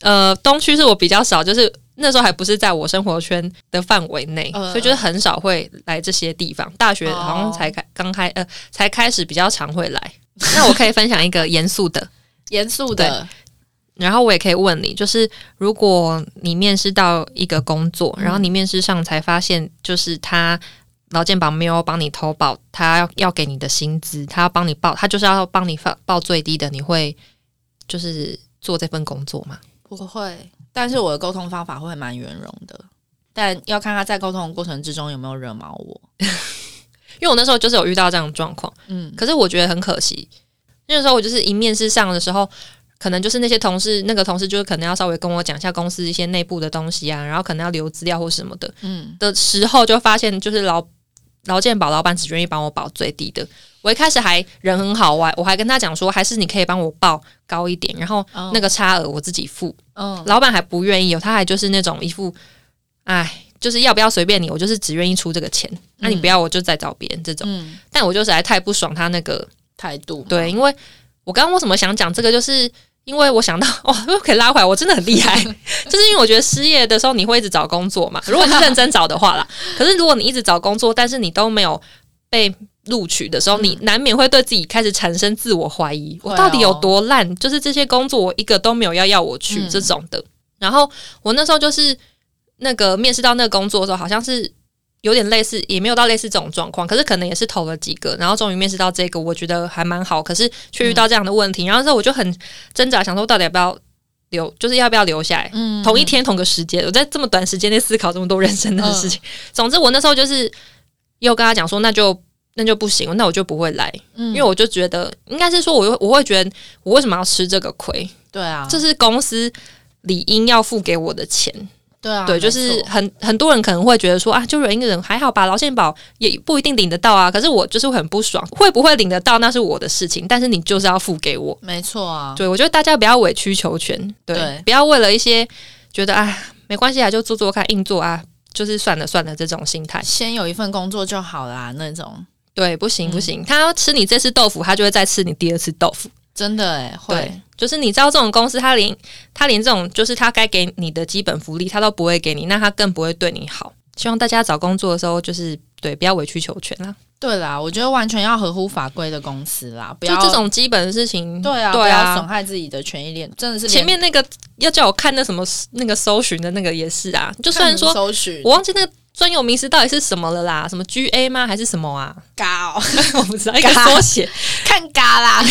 呃，东区是我比较少，就是那时候还不是在我生活圈的范围内，所以就是很少会来这些地方。大学好像才开刚开，呃，才开始比较常会来。那我可以分享一个严肃的，严肃的。然后我也可以问你，就是如果你面试到一个工作，然后你面试上才发现，就是他劳健保没有帮你投保，他要要给你的薪资，他要帮你报，他就是要帮你报报最低的，你会就是做这份工作吗？不会，但是我的沟通方法会蛮圆融的，但要看他在沟通的过程之中有没有惹毛我，因为我那时候就是有遇到这样的状况，嗯，可是我觉得很可惜，那个时候我就是一面试上的时候。可能就是那些同事，那个同事就是可能要稍微跟我讲一下公司一些内部的东西啊，然后可能要留资料或什么的，嗯，的时候就发现就是劳劳健保老板只愿意帮我保最低的。我一开始还人很好，我我还跟他讲说，还是你可以帮我报高一点，然后那个差额我自己付。嗯，老板还不愿意有，他还就是那种一副，哎，就是要不要随便你，我就是只愿意出这个钱，那你不要我就再找别人这种。嗯，但我就实在太不爽他那个态度。对，因为我刚刚为什么想讲这个，就是。因为我想到哦，可以拉回来，我真的很厉害，就是因为我觉得失业的时候你会一直找工作嘛。如果是认真找的话啦，可是如果你一直找工作，但是你都没有被录取的时候，你难免会对自己开始产生自我怀疑：我到底有多烂？就是这些工作我一个都没有要要我去这种的。然后我那时候就是那个面试到那个工作的时候，好像是。有点类似，也没有到类似这种状况，可是可能也是投了几个，然后终于面试到这个，我觉得还蛮好，可是却遇到这样的问题，然后之后我就很挣扎，想说到底要不要留，就是要不要留下来。嗯，同一天同个时间，我在这么短时间内思考这么多人生的事情。总之，我那时候就是又跟他讲说，那就那就不行，那我就不会来，嗯因为我就觉得应该是说我，我会觉得我为什么要吃这个亏？对啊，这是公司理应要付给我的钱。对啊，对，就是很很多人可能会觉得说啊，就忍一忍还好吧，劳健保也不一定领得到啊。可是我就是会很不爽，会不会领得到那是我的事情，但是你就是要付给我。没错啊，对我觉得大家不要委曲求全，对，对不要为了一些觉得啊没关系啊，就做做看，硬做啊，就是算了算了这种心态。先有一份工作就好啦，那种对，不行嗯不行，他要吃你这次豆腐，他就会再吃你第二次豆腐。真的哎会对，就是你知道这种公司，他连他连这种就是他该给你的基本福利，他都不会给你，那他更不会对你好。希望大家找工作的时候，就是对，不要委曲求全啦。对啦，我觉得完全要合乎法规的公司啦，不就要这种基本的事情，对啊，对不要损啊。害自己的权益链，真的是前面那个要叫我看那什么那个搜寻的那个也是啊，就虽然说搜寻我忘记那个专有名词到底是什么了啦，什么 GA 吗？还是什么啊？嘎哦，我不知道，一个缩写。看嘎啦，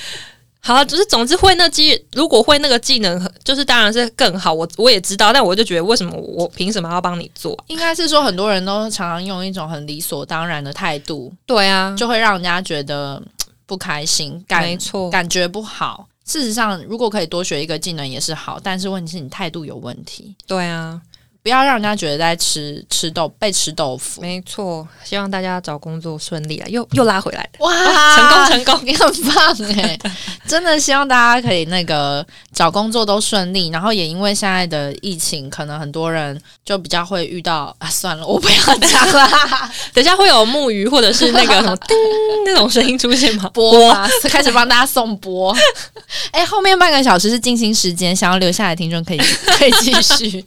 好啊，就是总之会那技，如果会那个技能，就是当然是更好。我我也知道，但我就觉得为什么我凭什么要帮你做啊？应该是说很多人都常常用一种很理所当然的态度，对啊，就会让人家觉得不开心，感没错，感觉不好。事实上，如果可以多学一个技能也是好，但是问题是你态度有问题，对啊，不要让人家觉得在吃吃豆被吃豆腐。没错。希望大家找工作顺利啊！又又拉回来了，哇，成功成功！你很棒哎！真的希望大家可以那个找工作都顺利，然后也因为现在的疫情，可能很多人就比较会遇到啊，算了，我不要讲了，等下会有木鱼或者是那个什么 叮那种声音出现吗？播啊，开始帮大家送播。哎、后面半个小时是静心时间，想要留下来的听众可以可以继续。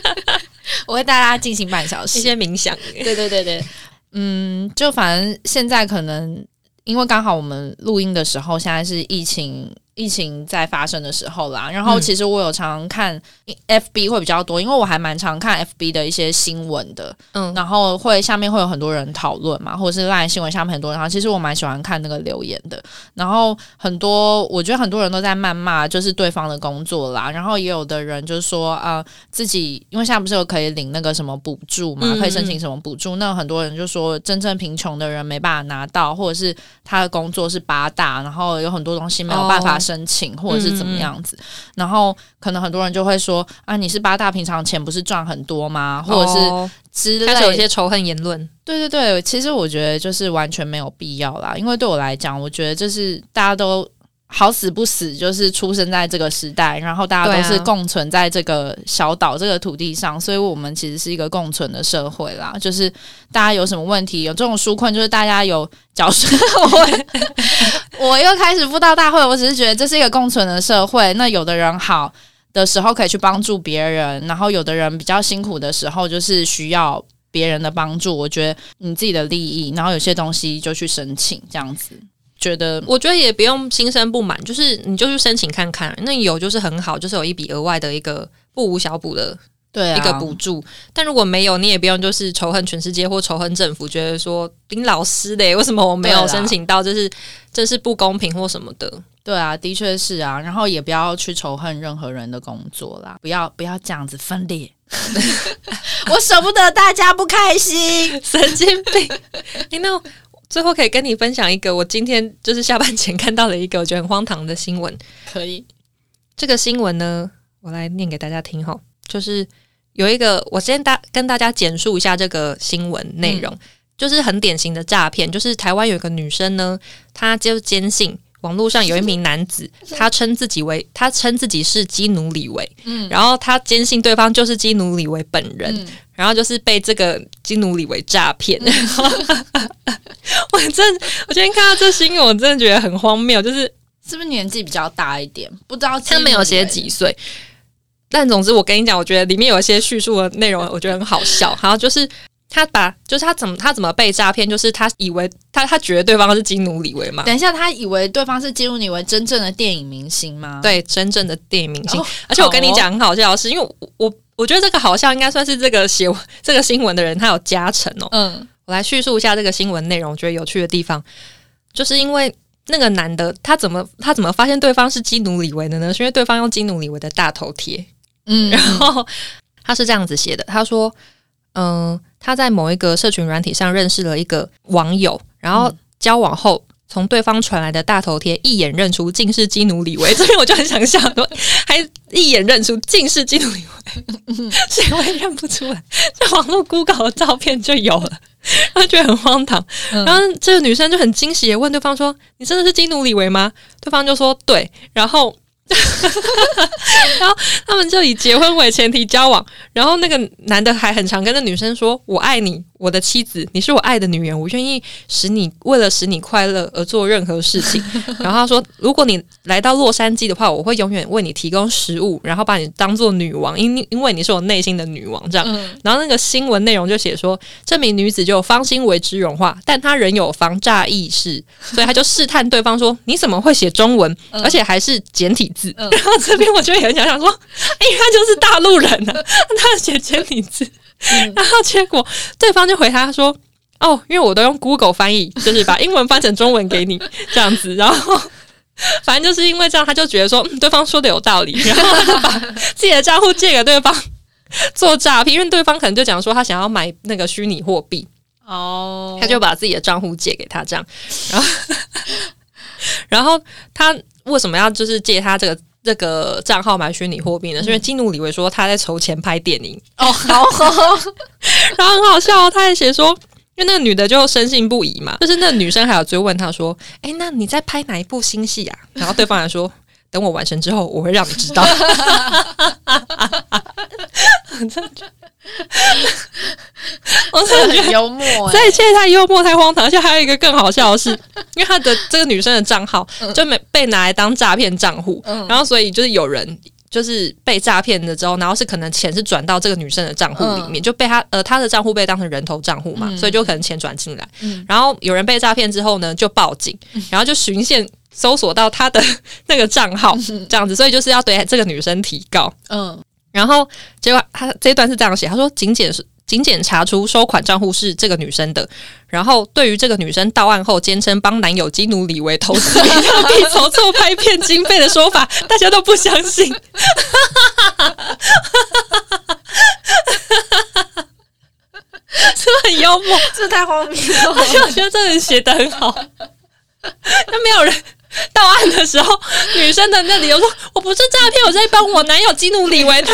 我会带大家进行半小时一。些冥想，对对对对，嗯，就反正现在可能因为刚好我们录音的时候，现在是疫情疫情在发生的时候啦。然后嗯其实我有常看 FB 会比较多，因为我还蛮常看 FB 的一些新闻的，嗯，然后会下面会有很多人讨论嘛，或者是烂新闻下面很多人，然后其实我蛮喜欢看那个留言的。然后很多我觉得很多人都在谩骂，就是对方的工作啦。然后也有的人就是说啊、呃自己因为现在不是有可以领那个什么补助嘛，嗯可以申请什么补助？那很多人就说真正贫穷的人没办法拿到，或者是他的工作是八大，然后有很多东西没有办法哦申请，或者是怎么样子。然后可能很多人就会说啊，你是八大，平常钱不是赚很多吗？或者是哦之类开始有一些仇恨言论，对对对，其实我觉得就是完全没有必要啦，因为对我来讲，我觉得就是大家都好死不死，就是出生在这个时代，然后大家都是共存在这个小岛这个土地上，所以我们其实是一个共存的社会啦。就是大家有什么问题，有这种纾困，就是大家有缴税。我 我又开始布道大会，我只是觉得这是一个共存的社会。那有的人好。的时候可以去帮助别人，然后有的人比较辛苦的时候，就是需要别人的帮助。我觉得你自己的利益，然后有些东西就去申请，这样子觉得我觉得也不用心生不满，就是你就去申请看看，那有就是很好，就是有一笔额外的一个不无小补的对啊，一个补助。但如果没有，你也不用就是仇恨全世界或仇恨政府，觉得说林老师嘞，为什么我没有申请到，这是这是不公平或什么的。对啊，的确是啊。然后也不要去仇恨任何人的工作啦，不要不要这样子分裂。我舍不得大家不开心。神经病！诶那最后可以跟你分享一个我今天就是下班前看到了一个我觉得很荒唐的新闻。可以，这个新闻呢，我来念给大家听哈，就是有一个，我先大跟大家简述一下这个新闻内容，就是很典型的诈骗，就是台湾有一个女生呢，她就坚信。网络上有一名男子，他称自己为他称自己是基努里维，嗯然后他坚信对方就是基努里维本人，嗯然后就是被这个基努里维诈骗。我真，我今天看到这新闻，我真的觉得很荒谬，就是是不是年纪比较大一点？不知道他没有写几岁，但总之我跟你讲，我觉得里面有一些叙述的内容，我觉得很好笑。然后就是他把，就是他怎么他怎么被诈骗，就是他以为他他觉得对方是基努里维嘛，等一下，他以为对方是基努里维真正的电影明星吗？，对，真正的电影明星。哦 而且我跟你讲很好笑的是，因为我我我觉得这个好笑应该算是这个写这个新闻的人他有加成哦。嗯我来叙述一下这个新闻内容，我觉得有趣的地方，就是因为那个男的他怎么他怎么发现对方是基努里维的呢？是因为对方用基努里维的大头贴，嗯，然后他是这样子写的，他说：“嗯、他在某一个社群软体上认识了一个网友，然后交往后。从对方传来的大头贴一眼认出竟是基努里维，这边我就很想笑，说还一眼认出竟是基努里维，谁会认不出来？在网络 Google 的照片就有了，他觉得很荒唐。然后这个女生就很惊喜，问对方说：“你真的是基努里维吗？”对方就说：“对。”然后。然后他们就以结婚为前提交往，然后那个男的还很常跟那女生说：“我爱你，我的妻子，你是我爱的女人，我愿意使你为了使你快乐而做任何事情。”然后他说：“如果你来到洛杉矶的话，我会永远为你提供食物，然后把你当做女王，因因为你是我内心的女王。”这样，然后那个新闻内容就写说，这名女子就芳心为之融化，但她仍有防诈意识，所以他就试探对方说：“你怎么会写中文，而且还是简体字？” 然后这边我就很想想说，哎，他就是大陆人呢，他写简体字，然后结果对方就回他说，哦，因为我都用 Google 翻译，就是把英文翻成中文给你这样子，然后 反正就是因为这样，他就觉得说对方说的有道理，然后他就把自己的账户借给对方做诈骗，因为对方可能就讲说他想要买那个虚拟货币，哦，他就把自己的账户借给他这样，然后然后他为什么要就是借他这个？这个账号买虚拟货币呢？是因为基努里维说他在筹钱拍电影哦，好，然后很好笑，他还写说，因为那个女的就深信不疑嘛，就是那女生还有追问他说：“哎，那你在拍哪一部新戏啊？”然后对方还说：“等我完成之后，我会让你知道。” 我真的很幽默，这一切太幽默太荒唐，而且还有一个更好笑的是，因为他的这个女生的账号就没被拿来当诈骗账户，然后所以就是有人就是被诈骗了之后，然后是可能钱是转到这个女生的账户里面，就被她呃她的账户被当成人头账户嘛，所以就可能钱转进来，然后有人被诈骗之后呢，就报警，然后就循线搜索到她的 那个账号，这样子，所以就是要对这个女生提告，嗯。然后结果他这一段是这样写，他说：“警检是仅检查出收款账户是这个女生的。然后对于这个女生到案后坚称帮男友基努里维投资比特币筹措拍片经费的说法，大家都不相信，是不是很幽默？这太荒谬了！我觉得这人写的很好，那没有人。” 到案的时候，女生的那理由说：“我不是诈骗，我在帮我男友基努里维的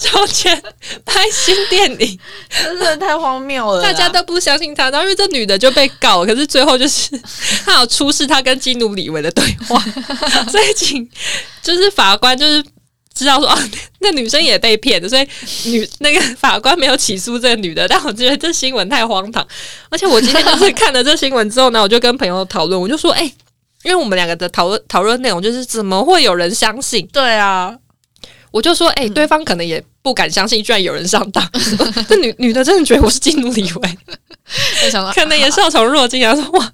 筹钱拍新电影。”真的太荒谬了，大家都不相信他。然后因为这女的就被告，可是最后就是 他有出示他跟基努里维的对话，所以请就是法官就是知道说啊，那女生也被骗的，所以女那个法官没有起诉这个女的。但我觉得这新闻太荒唐，而且我今天就是看了这新闻之后呢，我就跟朋友讨论，我就说：“哎。”因为我们两个的讨论讨论内容就是怎么会有人相信？对啊，我就说，哎，对方可能也不敢相信，居然有人上当。这女女的真的觉得我是基努里维，可能也受宠若惊啊！说哇，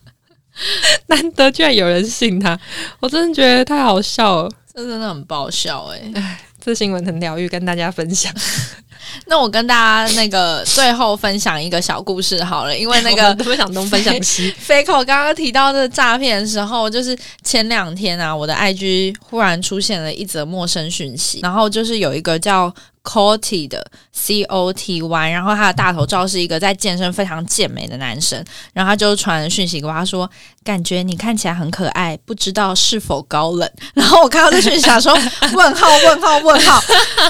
难得居然有人信他，我真的觉得太好笑了，这真的很爆笑哎！哎，这新闻很疗愈，跟大家分享。那我跟大家那个最后分享一个小故事好了，因为那个 分享东分享西。飞口刚刚提到的诈骗的时候，就是前两天啊，我的 IG 忽然出现了一则陌生讯息，然后就是有一个叫。Coty 的 C O T Y，然后他的大头照是一个在健身非常健美的男生，然后他就传讯息给我，他说：“感觉你看起来很可爱，不知道是否高冷。”然后我看到这讯息，想说：“问号问号问号。”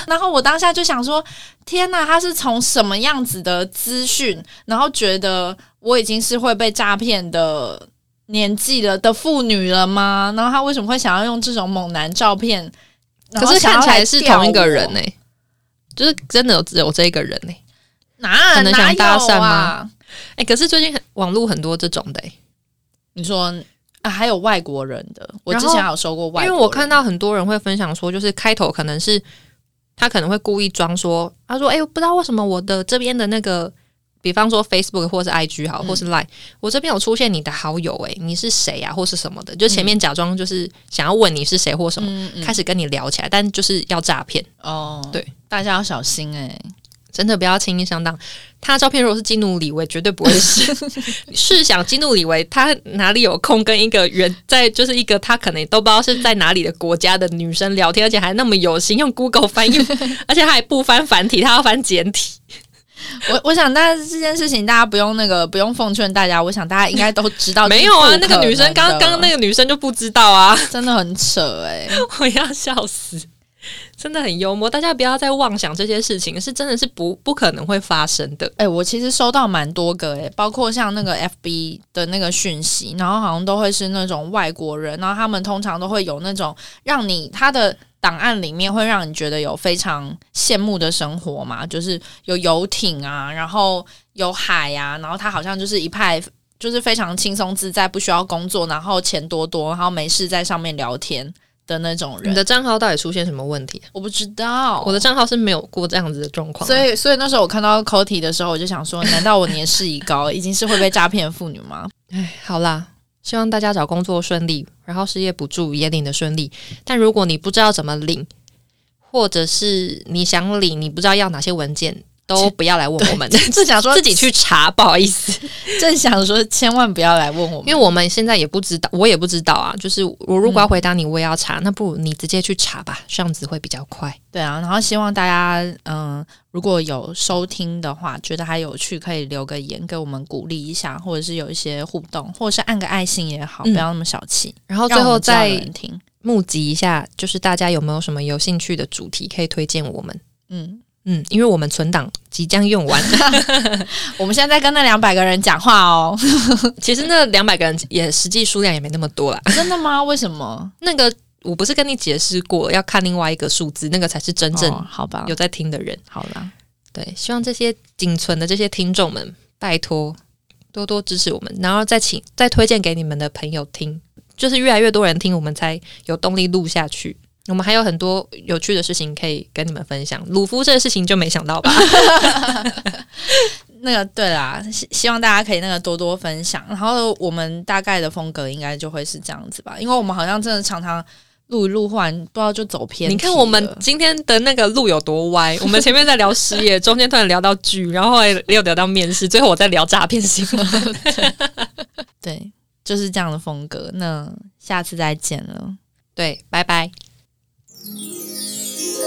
然后我当下就想说：“天哪，他是从什么样子的资讯，然后觉得我已经是会被诈骗的年纪了的妇女了吗？然后他为什么会想要用这种猛男照片？可是看起来是同一个人呢？”就是真的有只有这一个人呢？哪可能想搭讪吗？哎，可是最近网络很多这种的，你说啊，还有外国人的，我之前有收过外，因为我看到很多人会分享说，就是开头可能是他可能会故意装说，他说：“哎，不知道为什么我的这边的那个。”比方说 Facebook 或是 IG 好，或是 Line，我这边有出现你的好友，诶，你是谁呀，或是什么的？就前面假装就是想要问你是谁或什么，开始跟你聊起来，但就是要诈骗哦。对，大家要小心诶，真的不要轻易上当。他照片如果是基努里维，绝对不会是。试想基努里维，他哪里有空跟一个人在就是一个他可能都不知道是在哪里的国家的女生聊天，而且还那么有心用 Google 翻译，而且他还不翻繁体，他要翻简体。我我想，大家这件事情大家不用那个不用奉劝大家，我想大家应该都知道。没有啊，那个女生刚刚那个女生就不知道啊，真的很扯哎，我要笑死。真的很幽默，大家不要再妄想这些事情是真的是不不可能会发生的。哎，我其实收到蛮多个哎，包括像那个 FB 的那个讯息，然后好像都会是那种外国人，然后他们通常都会有那种让你他的档案里面会让你觉得有非常羡慕的生活嘛，就是有游艇啊，然后有海呀，然后他好像就是一派就是非常轻松自在，不需要工作，然后钱多多，然后没事在上面聊天。的那种人，你的账号到底出现什么问题？我不知道，我的账号是没有过这样子的状况。所以，所以那时候我看到 Cody 的时候，我就想说，难道我年事已高，已经是会被诈骗的妇女吗？哎，好啦，希望大家找工作顺利，然后失业补助也领的顺利。但如果你不知道怎么领，或者是你想领，你不知道要哪些文件。都不要来问我们，正想说自己去查，不好意思，正想说千万不要来问我们，因为我们现在也不知道，我也不知道啊。就是我如果要回答你，我也要查，那不如你直接去查吧，这样子会比较快。对啊，然后希望大家，嗯，如果有收听的话，觉得还有趣，可以留个言给我们鼓励一下，或者是有一些互动，或者是按个爱心也好，不要那么小气。然后最后再募集一下，就是大家有没有什么有兴趣的主题可以推荐我们？嗯。嗯，因为我们存档即将用完，我们现在在跟那两百个人讲话哦。其实那两百个人也实际数量也没那么多啦。真的吗？为什么？那个我不是跟你解释过，要看另外一个数字，那个才是真正好吧？有在听的人。好啦，对，希望这些仅存的这些听众们，拜托多多支持我们，然后再请再推荐给你们的朋友听，就是越来越多人听，我们才有动力录下去。我们还有很多有趣的事情可以跟你们分享。鲁夫这个事情就没想到吧？那个对啦，希希望大家可以那个多多分享。然后我们大概的风格应该就会是这样子吧，因为我们好像真的常常录一录，忽然不知道就走偏。你看我们今天的那个路有多歪？我们前面在聊失业，中间突然聊到剧，然后又聊到面试，最后我在聊诈骗新闻。对，就是这样的风格。那下次再见了，对，拜拜。Música